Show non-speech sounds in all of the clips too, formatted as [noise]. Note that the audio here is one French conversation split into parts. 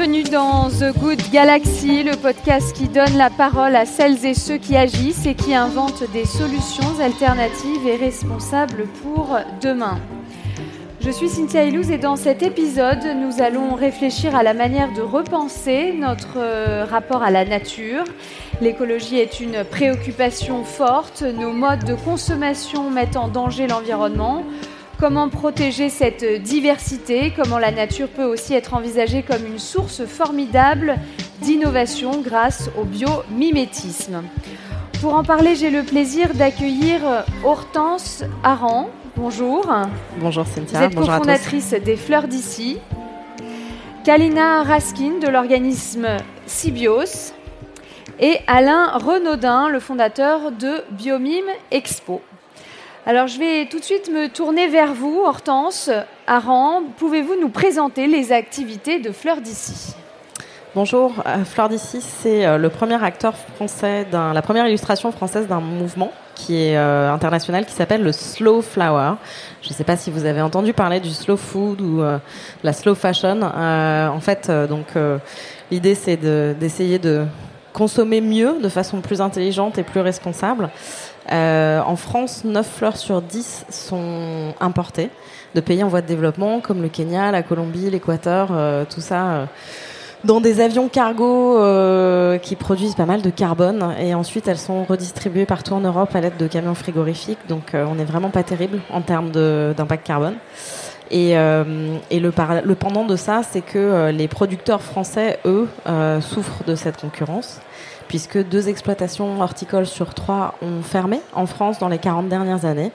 Bienvenue dans The Good Galaxy, le podcast qui donne la parole à celles et ceux qui agissent et qui inventent des solutions alternatives et responsables pour demain. Je suis Cynthia Ilouz et dans cet épisode, nous allons réfléchir à la manière de repenser notre euh, rapport à la nature. L'écologie est une préoccupation forte, nos modes de consommation mettent en danger l'environnement. Comment protéger cette diversité? Comment la nature peut aussi être envisagée comme une source formidable d'innovation grâce au biomimétisme? Pour en parler, j'ai le plaisir d'accueillir Hortense Aran. Bonjour. Bonjour Cynthia. Vous êtes cofondatrice des Fleurs d'ici. Kalina Raskin de l'organisme Sibios et Alain Renaudin, le fondateur de Biomime Expo. Alors je vais tout de suite me tourner vers vous, Hortense Aran. Pouvez-vous nous présenter les activités de Fleurs d'ici? Bonjour, euh, Fleur d'ici, c'est euh, le premier acteur français, la première illustration française d'un mouvement qui est euh, international qui s'appelle le Slow Flower. Je ne sais pas si vous avez entendu parler du slow food ou la slow fashion. en fait, donc l'idée c'est d'essayer de, consommer mieux, de façon plus intelligente et plus responsable. En France, 9 fleurs sur 10 sont importées de pays en voie de développement comme le Kenya, la Colombie, l'Équateur, tout ça dans des avions cargo euh, qui produisent pas mal de carbone et ensuite elles sont redistribuées partout en Europe à l'aide de camions frigorifiques. Donc euh, on n'est vraiment pas terrible en termes d'impact carbone. Et, euh, le, pendant de ça, c'est que les producteurs français, eux, souffrent de cette concurrence puisque deux exploitations horticoles sur trois ont fermé en France dans les 40 dernières années.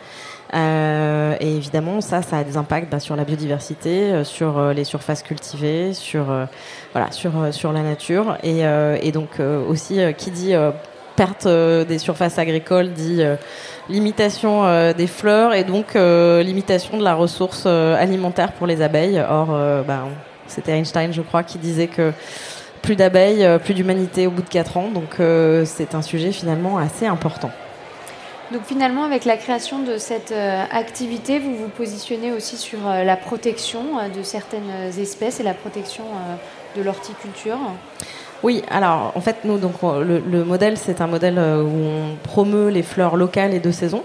Euh, et évidemment, ça, ça a des impacts bah, sur la biodiversité, euh, sur euh, les surfaces cultivées, sur voilà, sur sur la nature, et, et donc aussi qui dit perte des surfaces agricoles dit limitation des fleurs et donc limitation de la ressource alimentaire pour les abeilles. Or, bah, c'était Einstein, je crois, qui disait que plus d'abeilles, plus d'humanité au bout de 4 ans. Donc c'est un sujet finalement assez important. Donc finalement, avec la création de cette euh, activité, vous vous positionnez aussi sur euh, la protection euh, de certaines espèces et la protection de l'horticulture. Oui, alors en fait, nous, donc, le, modèle, c'est un modèle où on promeut les fleurs locales et de saison.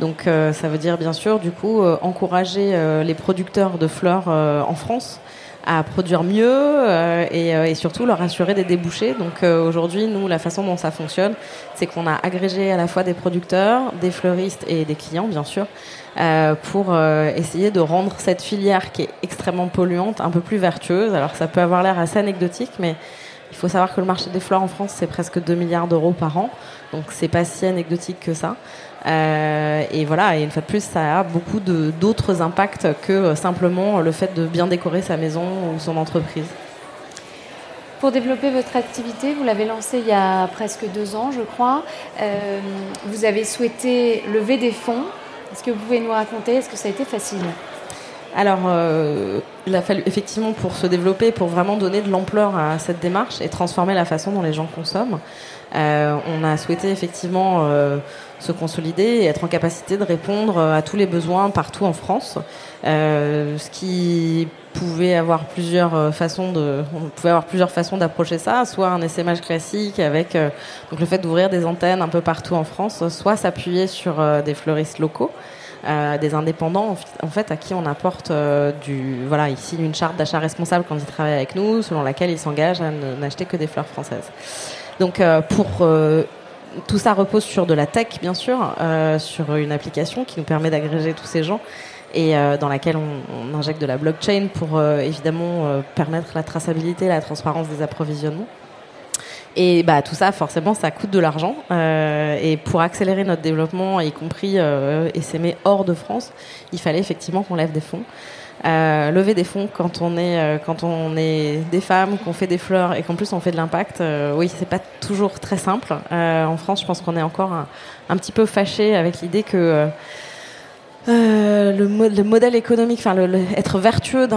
Donc ça veut dire bien sûr, du coup, encourager les producteurs de fleurs en France à produire mieux euh, et, euh, et, surtout leur assurer des débouchés. Donc euh, aujourd'hui, nous, la façon dont ça fonctionne, c'est qu'on a agrégé à la fois des producteurs, des fleuristes et des clients, bien sûr, pour essayer de rendre cette filière qui est extrêmement polluante un peu plus vertueuse. Alors ça peut avoir l'air assez anecdotique, mais il faut savoir que le marché des fleurs en France, c'est presque 2 milliards d'euros par an. Donc c'est pas si anecdotique que ça. Euh, et voilà, et une fois de plus, ça a beaucoup d'autres impacts que simplement le fait de bien décorer sa maison ou son entreprise. Pour développer votre activité, vous l'avez lancée il y a presque deux ans, je crois. Euh, vous avez souhaité lever des fonds. Est-ce que vous pouvez nous raconter Est-ce que ça a été facile? Alors, euh, il a fallu effectivement pour se développer, pour vraiment donner de l'ampleur à cette démarche et transformer la façon dont les gens consomment. Euh, on a souhaité effectivement euh, se consolider et être en capacité de répondre à tous les besoins partout en France, ce qui pouvait avoir plusieurs façons de, on pouvait avoir plusieurs façons d'approcher ça, soit un SMH classique avec donc le fait d'ouvrir des antennes un peu partout en France, soit s'appuyer sur des fleuristes locaux. Euh, des indépendants en fait à qui on apporte euh, du voilà ici une charte d'achat responsable quand ils travaillent avec nous selon laquelle ils s'engagent à n'acheter que des fleurs françaises. Donc euh, pour tout ça repose sur de la tech bien sûr, sur une application qui nous permet d'agréger tous ces gens et dans laquelle on, on, injecte de la blockchain pour évidemment permettre la traçabilité la transparence des approvisionnements. Et bah, tout ça, forcément, ça coûte de l'argent. Euh, et pour accélérer notre développement, y compris euh, s'aimer hors de France, il fallait effectivement qu'on lève des fonds. Euh, lever des fonds quand on est euh, quand on est des femmes, qu'on fait des fleurs et qu'en plus on fait de l'impact, euh, oui, c'est pas toujours très simple. en France, je pense qu'on est encore un, un, petit peu fâché avec l'idée que euh, le, le, modèle économique, enfin être vertueux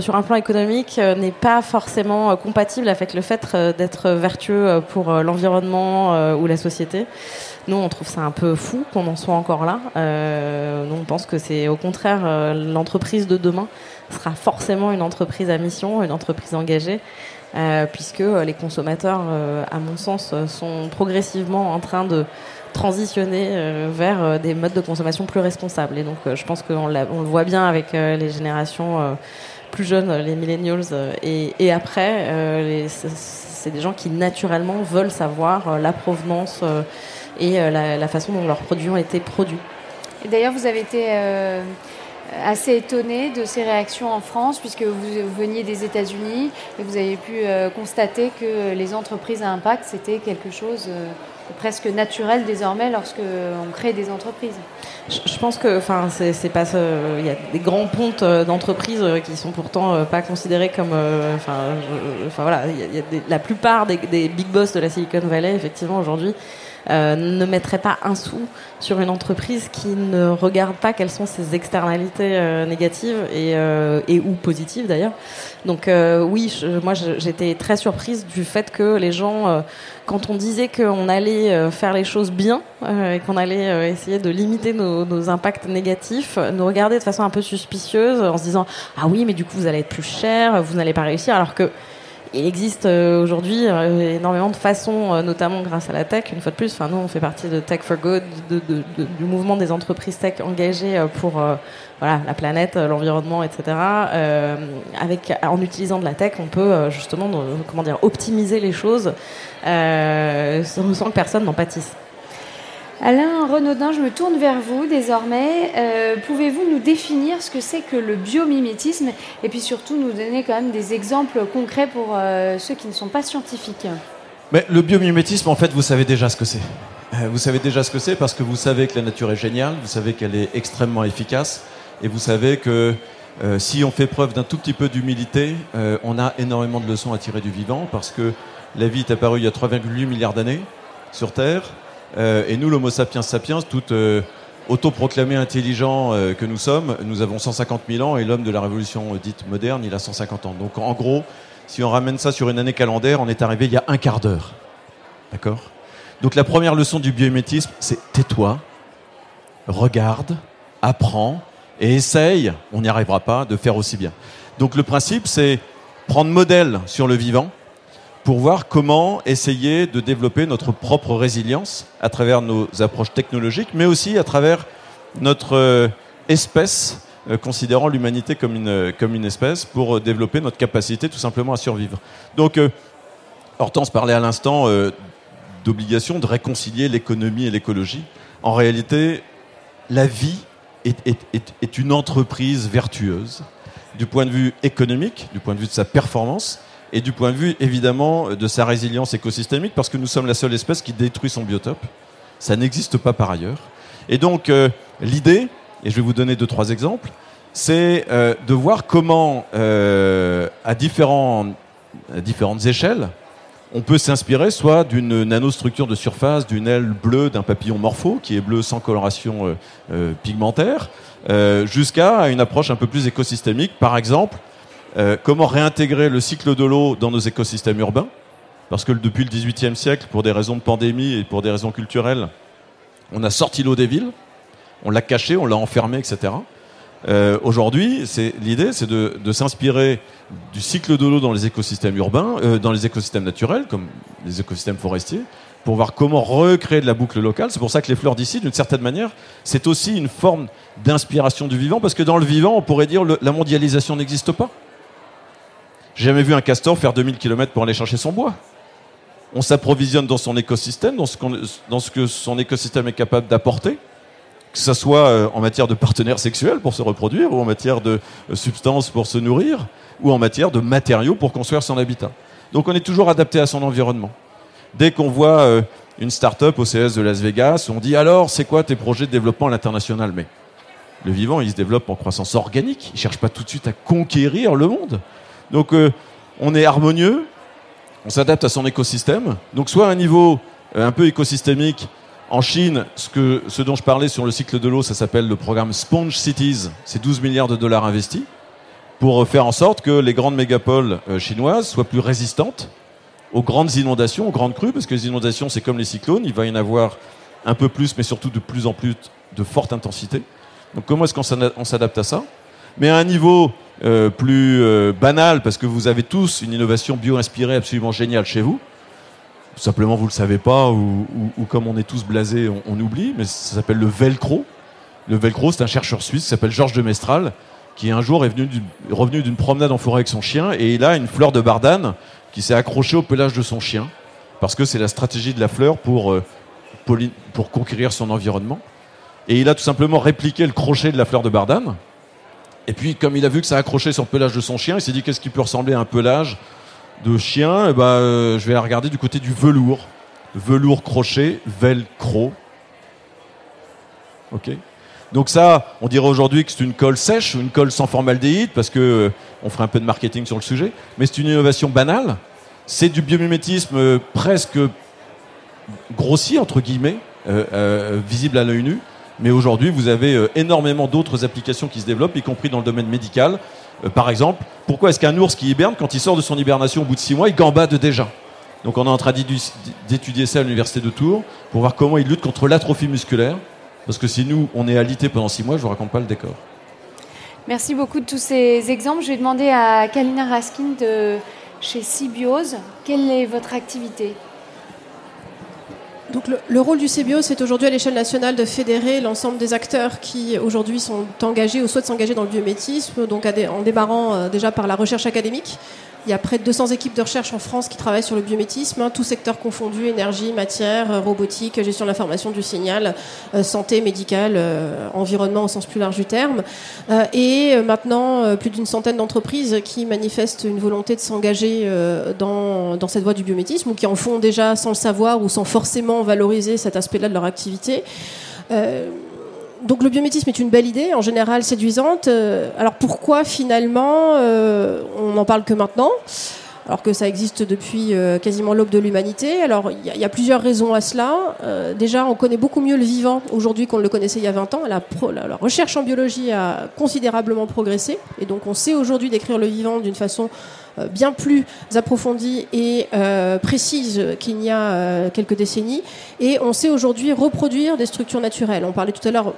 sur un plan économique euh, n'est pas forcément euh, compatible avec le fait d'être vertueux pour l'environnement ou la société. Nous, on trouve ça un peu fou qu'on en soit encore là. nous, on pense que c'est au contraire l'entreprise de demain sera forcément une entreprise à mission, une entreprise engagée. puisque les consommateurs, à mon sens, sont progressivement en train de transitionner vers des modes de consommation plus responsables. Et donc, je pense qu'on le voit bien avec les générations plus jeunes, les millennials, et, après, c'est des gens qui naturellement veulent savoir la provenance et la, façon dont leurs produits ont été produits. D'ailleurs, vous avez été euh, assez étonné de ces réactions en France, puisque vous, veniez des États-Unis et vous avez pu euh, constater que les entreprises à impact, c'était quelque chose euh, presque naturel désormais lorsque on crée des entreprises. Je, pense que, enfin, c'est pas, il y a des grands pontes d'entreprises qui sont pourtant pas considérés comme, enfin, voilà, il y a, la plupart des, des, big boss de la Silicon Valley, effectivement, aujourd'hui, euh, ne mettrait pas un sou sur une entreprise qui ne regarde pas quelles sont ses externalités euh, négatives et, euh, et, ou positives d'ailleurs. Donc oui, moi j'étais très surprise du fait que les gens, quand on disait qu'on allait faire les choses bien et qu'on allait essayer de limiter nos, nos, impacts négatifs, nous regardaient de façon un peu suspicieuse en se disant ah oui mais du coup vous allez être plus cher, vous n'allez pas réussir alors que il existe euh, aujourd'hui euh, énormément de façons, euh, notamment grâce à la tech. Une fois de plus, enfin nous on fait partie de Tech for Good, du mouvement des entreprises tech engagées pour la planète, l'environnement, etc. avec en utilisant de la tech, on peut justement comment dire optimiser les choses sans que personne n'en pâtisse. Alain Renaudin, je me tourne vers vous désormais. Euh, pouvez-vous nous définir ce que c'est que le biomimétisme et puis surtout nous donner quand même des exemples concrets pour euh, ceux qui ne sont pas scientifiques? Le biomimétisme, en fait, vous savez déjà ce que c'est. Euh, vous savez déjà ce que c'est parce que vous savez que la nature est géniale, vous savez qu'elle est extrêmement efficace et vous savez que si on fait preuve d'un tout petit peu d'humilité, on a énormément de leçons à tirer du vivant parce que la vie est apparue il y a 3,8 milliards d'années sur Terre. Euh, et nous, l'Homo sapiens sapiens, tout euh, autoproclamé intelligent euh, que nous sommes, nous avons 150 000 ans et l'homme de la révolution dite moderne, il a 150 ans. Donc en gros, si on ramène ça sur une année calendaire, on est arrivé il y a un quart d'heure. D'accord? Donc la première leçon du biométisme, c'est tais-toi, regarde, apprends et essaye, on n'y arrivera pas, de faire aussi bien. Donc le principe, c'est prendre modèle sur le vivant, pour voir comment essayer de développer notre propre résilience à travers nos approches technologiques, mais aussi à travers notre euh, espèce, euh, considérant l'humanité comme une, comme une espèce, pour développer notre capacité tout simplement à survivre. Donc, euh, Hortense parlait à l'instant d'obligation de réconcilier l'économie et l'écologie. En réalité, la vie est, est, est une entreprise vertueuse du point de vue économique, du point de vue de sa performance, et du point de vue évidemment de sa résilience écosystémique, parce que nous sommes la seule espèce qui détruit son biotope. Ça n'existe pas par ailleurs. Et donc euh, l'idée, et je vais vous donner deux trois exemples, c'est euh, de voir comment euh, à, différentes échelles, on peut s'inspirer soit d'une nanostructure de surface, d'une aile bleue d'un papillon morpho, qui est bleu sans coloration pigmentaire, jusqu'à une approche un peu plus écosystémique, par exemple euh, comment réintégrer le cycle de l'eau dans nos écosystèmes urbains? Parce que depuis le XVIIIe siècle, pour des raisons de pandémie et pour des raisons culturelles, on a sorti l'eau des villes, on l'a cachée, on l'a enfermée, etc. Euh, Aujourd'hui, l'idée, c'est de, s'inspirer du cycle de l'eau dans les écosystèmes urbains, euh, dans les écosystèmes naturels, comme les écosystèmes forestiers, pour voir comment recréer de la boucle locale. C'est pour ça que les fleurs d'ici, d'une certaine manière, c'est aussi une forme d'inspiration du vivant, parce que dans le vivant, on pourrait dire que la mondialisation n'existe pas. J'ai jamais vu un castor faire 2000 km pour aller chercher son bois. On s'approvisionne dans son écosystème, dans ce, que son écosystème est capable d'apporter, que ce soit euh, en matière de partenaires sexuels pour se reproduire, ou en matière de euh, substances pour se nourrir, ou en matière de matériaux pour construire son habitat. Donc on est toujours adapté à son environnement. Dès qu'on voit euh, une start-up au CS de Las Vegas, on dit alors c'est quoi tes projets de développement à l'international? Mais le vivant, il se développe en croissance organique. Il ne cherche pas tout de suite à conquérir le monde. Donc euh, on est harmonieux, on s'adapte à son écosystème. Donc soit à un niveau euh, un peu écosystémique, en Chine, ce, ce dont je parlais sur le cycle de l'eau, ça s'appelle le programme Sponge Cities. C'est 12 milliards de dollars investis pour faire en sorte que les grandes mégapoles euh, chinoises soient plus résistantes aux grandes inondations, aux grandes crues, parce que les inondations, c'est comme les cyclones, il va y en avoir un peu plus, mais surtout de plus en plus de forte intensité. Donc comment est-ce qu'on s'adapte à ça? Mais à un niveau euh, plus euh, banal, parce que vous avez tous une innovation bio-inspirée absolument géniale chez vous. Simplement, vous ne le savez pas, ou, comme on est tous blasés, on, oublie, mais ça s'appelle le velcro. Le velcro, c'est un chercheur suisse qui s'appelle Georges de Mestral, qui un jour est venu revenu d'une promenade en forêt avec son chien, et il a une fleur de bardane qui s'est accrochée au pelage de son chien, parce que c'est la stratégie de la fleur pour, euh, pour conquérir son environnement. Et il a tout simplement répliqué le crochet de la fleur de bardane, et puis, comme il a vu que ça accrochait sur le pelage de son chien, il s'est dit qu'est-ce qui peut ressembler à un pelage de chien? Et eh ben, euh, je vais regarder du côté du velours. Velours crochet, velcro. Ok. Donc ça, on dirait aujourd'hui que c'est une colle sèche une colle sans formaldéhyde parce que euh, on ferait un peu de marketing sur le sujet. Mais c'est une innovation banale. C'est du biomimétisme euh, presque grossier entre guillemets, visible à l'œil nu. Mais aujourd'hui, vous avez euh, énormément d'autres applications qui se développent, y compris dans le domaine médical. Euh, par exemple, pourquoi est-ce qu'un ours qui hiberne, quand il sort de son hibernation au bout de six mois, il gambade déjà? Donc on est en train d'étudier ça à l'université de Tours pour voir comment il lutte contre l'atrophie musculaire. Parce que si nous, on est alité pendant six mois, je ne vous raconte pas le décor. Merci beaucoup de tous ces exemples. Je vais demander à Kalina Raskin de chez Sybiose, quelle est votre activité? Donc le, rôle du CBO, c'est aujourd'hui à l'échelle nationale de fédérer l'ensemble des acteurs qui aujourd'hui sont engagés ou souhaitent s'engager dans le biométisme, donc en démarrant euh, déjà par la recherche académique, il y a près de 200 équipes de recherche en France qui travaillent sur le biométisme, hein, tout secteur confondu, énergie, matière, euh, robotique, gestion de l'information du signal, euh, santé, médicale, euh, environnement au sens plus large du terme. et maintenant, plus d'une centaine d'entreprises qui manifestent une volonté de s'engager dans, dans cette voie du biométisme ou qui en font déjà sans le savoir ou sans forcément valoriser cet aspect-là de leur activité donc le biométisme est une belle idée, en général séduisante. Euh, alors pourquoi finalement euh, on n'en parle que maintenant alors que ça existe depuis euh, quasiment l'aube de l'humanité? Alors il y, a plusieurs raisons à cela. déjà, on connaît beaucoup mieux le vivant aujourd'hui qu'on le connaissait il y a 20 ans. La, la, recherche en biologie a considérablement progressé, et donc on sait aujourd'hui décrire le vivant d'une façon bien plus approfondie et précise qu'il y a quelques décennies. Et on sait aujourd'hui reproduire des structures naturelles. On parlait tout à l'heure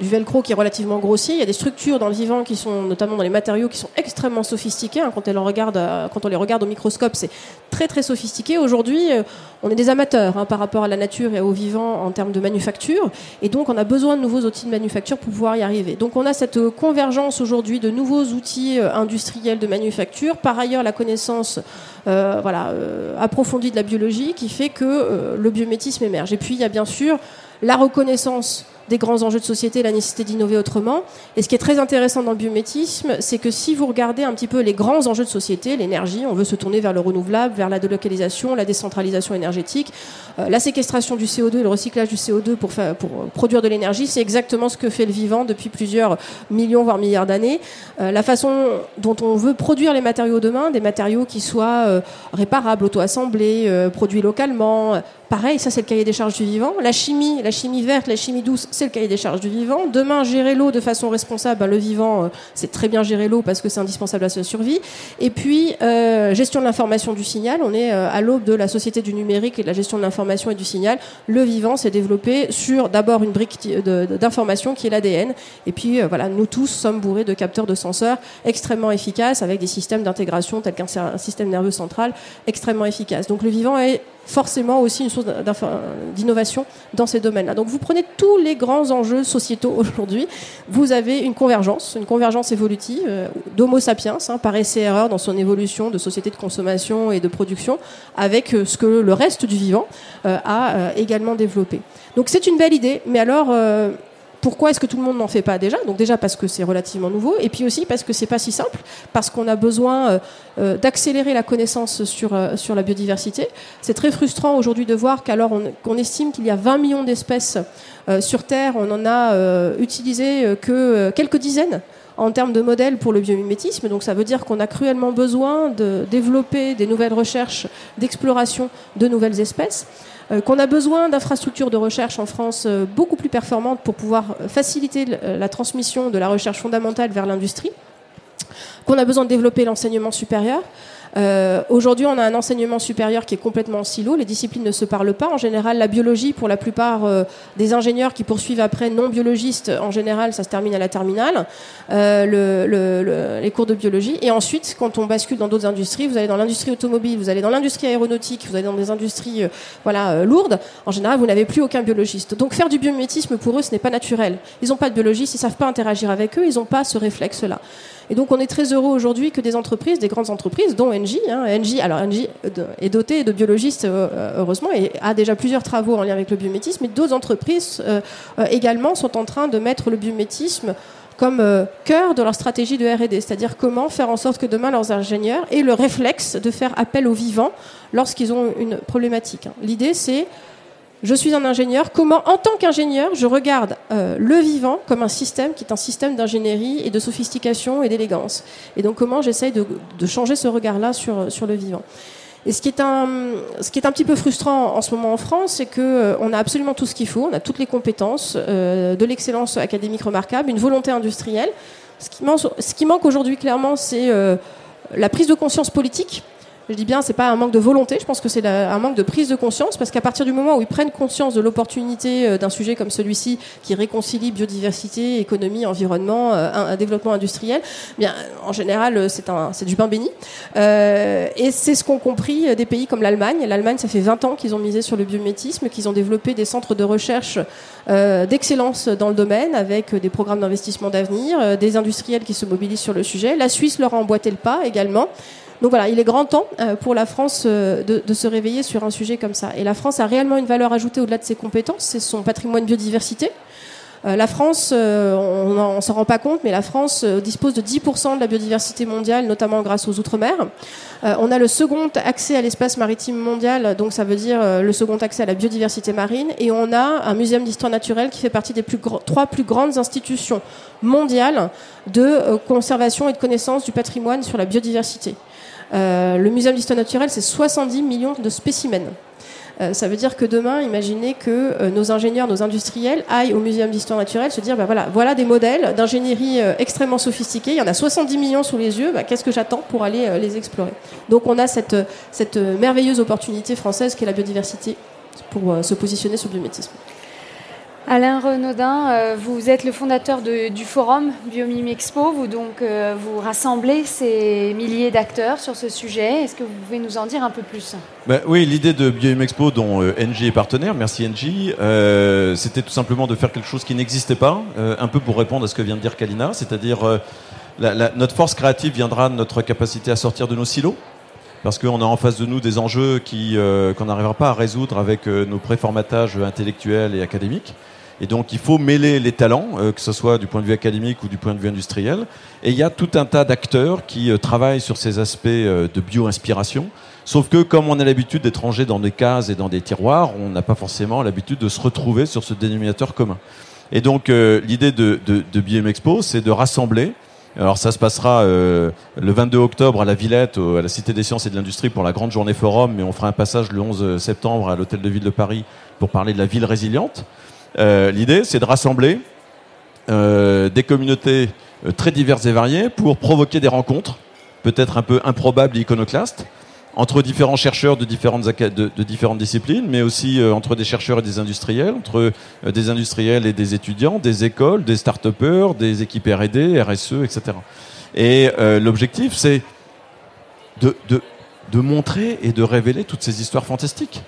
du velcro qui est relativement grossier. Il y a des structures dans le vivant qui sont, notamment dans les matériaux, qui sont extrêmement sophistiquées. Hein. quand, on regarde, euh, quand on les regarde au microscope, c'est très très sophistiqué. Aujourd'hui, euh, on est des amateurs hein, par rapport à la nature et au vivant en termes de manufacture. Et donc, on a besoin de nouveaux outils de manufacture pour pouvoir y arriver. Donc, on a cette convergence aujourd'hui de nouveaux outils euh, industriels de manufacture. Par ailleurs, la connaissance voilà, approfondie de la biologie qui fait que le biométisme émerge. Et puis, il y a bien sûr la reconnaissance des grands enjeux de société, la nécessité d'innover autrement. Et ce qui est très intéressant dans le biométisme, c'est que si vous regardez un petit peu les grands enjeux de société, l'énergie, on veut se tourner vers le renouvelable, vers la délocalisation, la décentralisation énergétique, euh, la séquestration du CO2 et le recyclage du CO2 pour, pour produire de l'énergie, c'est exactement ce que fait le vivant depuis plusieurs millions, voire milliards d'années. Euh, la façon dont on veut produire les matériaux demain, des matériaux qui soient euh, réparables, auto-assemblés, produits localement, pareil, ça c'est le cahier des charges du vivant. La chimie, la chimie verte, la chimie douce, c'est le cahier des charges du vivant. Demain, gérer l'eau de façon responsable, bah, le vivant, euh, c'est très bien gérer l'eau parce que c'est indispensable à sa survie. Et puis, euh, gestion de l'information du signal. On est euh, à l'aube de la société du numérique et de la gestion de l'information et du signal. Le vivant s'est développé sur d'abord une brique d'information qui est l'ADN. Et puis, voilà, nous tous sommes bourrés de capteurs de senseurs extrêmement efficaces avec des systèmes d'intégration tels qu'un système nerveux central extrêmement efficace. Donc, le vivant est forcément aussi une source d'innovation dans ces domaines-là. Donc vous prenez tous les grands enjeux sociétaux [laughs] aujourd'hui, vous avez une convergence, une convergence évolutive euh, d'Homo sapiens, hein, par essai-erreur dans son évolution de société de consommation et de production, avec euh, ce que le reste du vivant euh, a également développé. Donc c'est une belle idée, mais alors pourquoi est-ce que tout le monde n'en fait pas déjà? Donc déjà parce que c'est relativement nouveau, et puis aussi parce que c'est pas si simple, parce qu'on a besoin euh, euh, d'accélérer la connaissance sur euh, sur la biodiversité. C'est très frustrant aujourd'hui de voir qu'alors qu'on estime qu'il y a 20 millions d'espèces sur Terre, on en a utilisé que quelques dizaines en termes de modèles pour le biomimétisme. Donc ça veut dire qu'on a cruellement besoin de développer des nouvelles recherches d'exploration de nouvelles espèces. Euh, qu'on a besoin d'infrastructures de recherche en France euh, beaucoup plus performantes pour pouvoir faciliter euh, la transmission de la recherche fondamentale vers l'industrie, qu'on a besoin de développer l'enseignement supérieur, Euh, aujourd'hui, on a un enseignement supérieur qui est complètement en silo. Les disciplines ne se parlent pas. En général, la biologie, pour la plupart euh, des ingénieurs qui poursuivent après non biologistes, en général, ça se termine à la terminale, euh, le, le, les cours de biologie. Et ensuite, quand on bascule dans d'autres industries, vous allez dans l'industrie automobile, vous allez dans l'industrie aéronautique, vous allez dans des industries voilà, lourdes. En général, vous n'avez plus aucun biologiste. Donc, faire du biomimétisme, pour eux, ce n'est pas naturel. Ils n'ont pas de biologistes, ils savent pas interagir avec eux, ils n'ont pas ce réflexe-là. Et donc on est très heureux aujourd'hui que des entreprises, des grandes entreprises, dont Engie, hein, alors Engie est doté de biologistes euh, heureusement et a déjà plusieurs travaux en lien avec le biométisme, mais d'autres entreprises euh, euh, également sont en train de mettre le biométisme comme cœur de leur stratégie de R&D, c'est-à-dire comment faire en sorte que demain leurs ingénieurs aient le réflexe de faire appel aux vivants lorsqu'ils ont une problématique. L'idée c'est je suis un ingénieur. Comment, en tant qu'ingénieur, je regarde euh, le vivant comme un système qui est un système d'ingénierie et de sophistication et d'élégance. Et donc, comment j'essaye de, changer ce regard-là sur, sur le vivant. Et ce qui est un, ce qui est un petit peu frustrant en ce moment en France, c'est que euh, on a absolument tout ce qu'il faut, on a toutes les compétences, euh, de l'excellence académique remarquable, une volonté industrielle. Ce qui manque aujourd'hui clairement, c'est la prise de conscience politique je dis bien, c'est pas un manque de volonté, je pense que c'est un manque de prise de conscience, parce qu'à partir du moment où ils prennent conscience de l'opportunité euh, d'un sujet comme celui-ci, qui réconcilie biodiversité, économie, environnement, euh, un, développement industriel, eh bien, en général, euh, c'est du pain béni. Et c'est ce qu'ont compris des pays comme l'Allemagne. L'Allemagne, ça fait 20 ans qu'ils ont misé sur le biométisme, qu'ils ont développé des centres de recherche d'excellence dans le domaine, avec des programmes d'investissement d'avenir, des industriels qui se mobilisent sur le sujet. La Suisse leur a emboîté le pas également. Donc voilà, il est grand temps euh, pour la France euh, de, se réveiller sur un sujet comme ça. Et la France a réellement une valeur ajoutée au-delà de ses compétences, c'est son patrimoine biodiversité. Euh, la France, on ne s'en rend pas compte, mais la France dispose de 10% de la biodiversité mondiale, notamment grâce aux Outre-mer. on a le second accès à l'espace maritime mondial, donc ça veut dire le second accès à la biodiversité marine. Et on a un muséum d'histoire naturelle qui fait partie des trois plus grandes institutions mondiales de conservation et de connaissance du patrimoine sur la biodiversité. Euh, le Muséum d'histoire naturelle, c'est 70 millions de spécimens. Euh, ça veut dire que demain, imaginez que euh, nos ingénieurs, nos industriels aillent au Muséum d'histoire naturelle se dire, bah voilà, voilà des modèles d'ingénierie extrêmement sophistiqués. Il y en a 70 millions sous les yeux. Bah, qu'est-ce que j'attends pour aller les explorer? Donc, on a cette, merveilleuse opportunité française qui est la biodiversité pour se positionner sur le biométisme. Alain Renaudin, euh, vous êtes le fondateur du forum Biomime Expo, vous donc euh, vous rassemblez ces milliers d'acteurs sur ce sujet. Est-ce que vous pouvez nous en dire un peu plus? Ben Oui, l'idée de Biomime Expo, dont euh, NG est partenaire, merci NG, c'était tout simplement de faire quelque chose qui n'existait pas, un peu pour répondre à ce que vient de dire Kalina, c'est-à-dire notre force créative viendra de notre capacité à sortir de nos silos parce qu'on a en face de nous des enjeux qu'on n'arrivera pas à résoudre avec nos préformatages intellectuels et académiques. Et donc il faut mêler les talents, euh, que ce soit du point de vue académique ou du point de vue industriel. Et il y a tout un tas d'acteurs qui euh, travaillent sur ces aspects euh, de bio-inspiration. Sauf que comme on a l'habitude d'être rangé dans des cases et dans des tiroirs, on n'a pas forcément l'habitude de se retrouver sur ce dénominateur commun. Et donc l'idée de, de, de Expo, c'est de rassembler. Alors ça se passera le 22 octobre à la Villette, à la Cité des Sciences et de l'Industrie pour la grande journée forum, mais on fera un passage le 11 septembre à l'Hôtel de Ville de Paris pour parler de la ville résiliente. Euh, l'idée, c'est de rassembler euh, des communautés euh, très diverses et variées pour provoquer des rencontres, peut-être un peu improbables et iconoclastes, entre différents chercheurs de différentes, disciplines, mais aussi entre des chercheurs et des industriels, entre des industriels et des étudiants, des écoles, des start-upers, des équipes R&D, RSE, etc. Et l'objectif, c'est de montrer et de révéler toutes ces histoires fantastiques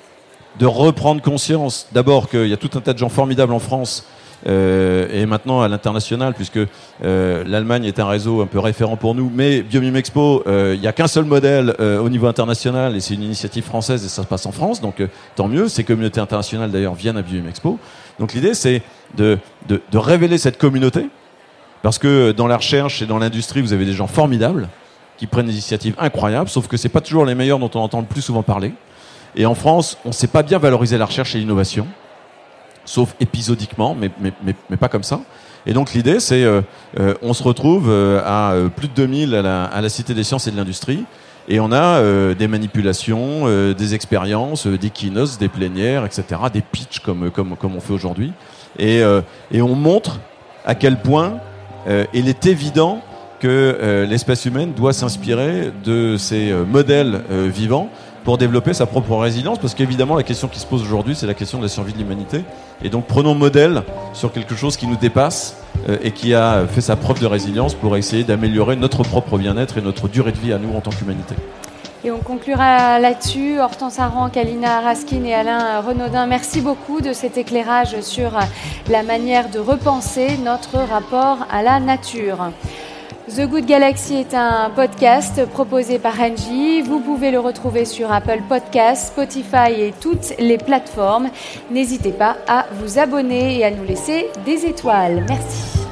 de reprendre conscience d'abord qu'il y a tout un tas de gens formidables en France euh, et maintenant à l'international, puisque euh, l'Allemagne est un réseau un peu référent pour nous, mais Biomime Expo, euh, il n'y a qu'un seul modèle au niveau international, et c'est une initiative française, et ça se passe en France, donc tant mieux. Ces communautés internationales d'ailleurs viennent à Biomime Expo. Donc l'idée, c'est de, de, de, révéler cette communauté, parce que dans la recherche et dans l'industrie, vous avez des gens formidables qui prennent des initiatives incroyables, sauf que c'est pas toujours les meilleurs dont on entend le plus souvent parler. Et en France, on ne sait pas bien valoriser la recherche et l'innovation, sauf épisodiquement, mais, mais, mais, pas comme ça. Et donc l'idée, c'est euh, euh on se retrouve euh, à plus de 2000 à la, Cité des sciences et de l'industrie, et on a des manipulations, des expériences, des keynotes, des plénières, etc., des pitchs comme, comme, comme on fait aujourd'hui. Et, et on montre à quel point il est évident que l'espèce humaine doit s'inspirer de ces modèles vivants pour développer sa propre résilience, parce qu'évidemment la question qui se pose aujourd'hui, c'est la question de la survie de l'humanité. Et donc prenons modèle sur quelque chose qui nous dépasse et qui a fait sa preuve de résilience pour essayer d'améliorer notre propre bien-être et notre durée de vie à nous en tant qu'humanité. Et on conclura là-dessus. Hortense Aran, Kalina Raskin et Alain Renaudin, merci beaucoup de cet éclairage sur la manière de repenser notre rapport à la nature. The Good Galaxy est un podcast proposé par Angie. Vous pouvez le retrouver sur Apple Podcasts, Spotify et toutes les plateformes. N'hésitez pas à vous abonner et à nous laisser des étoiles. Merci.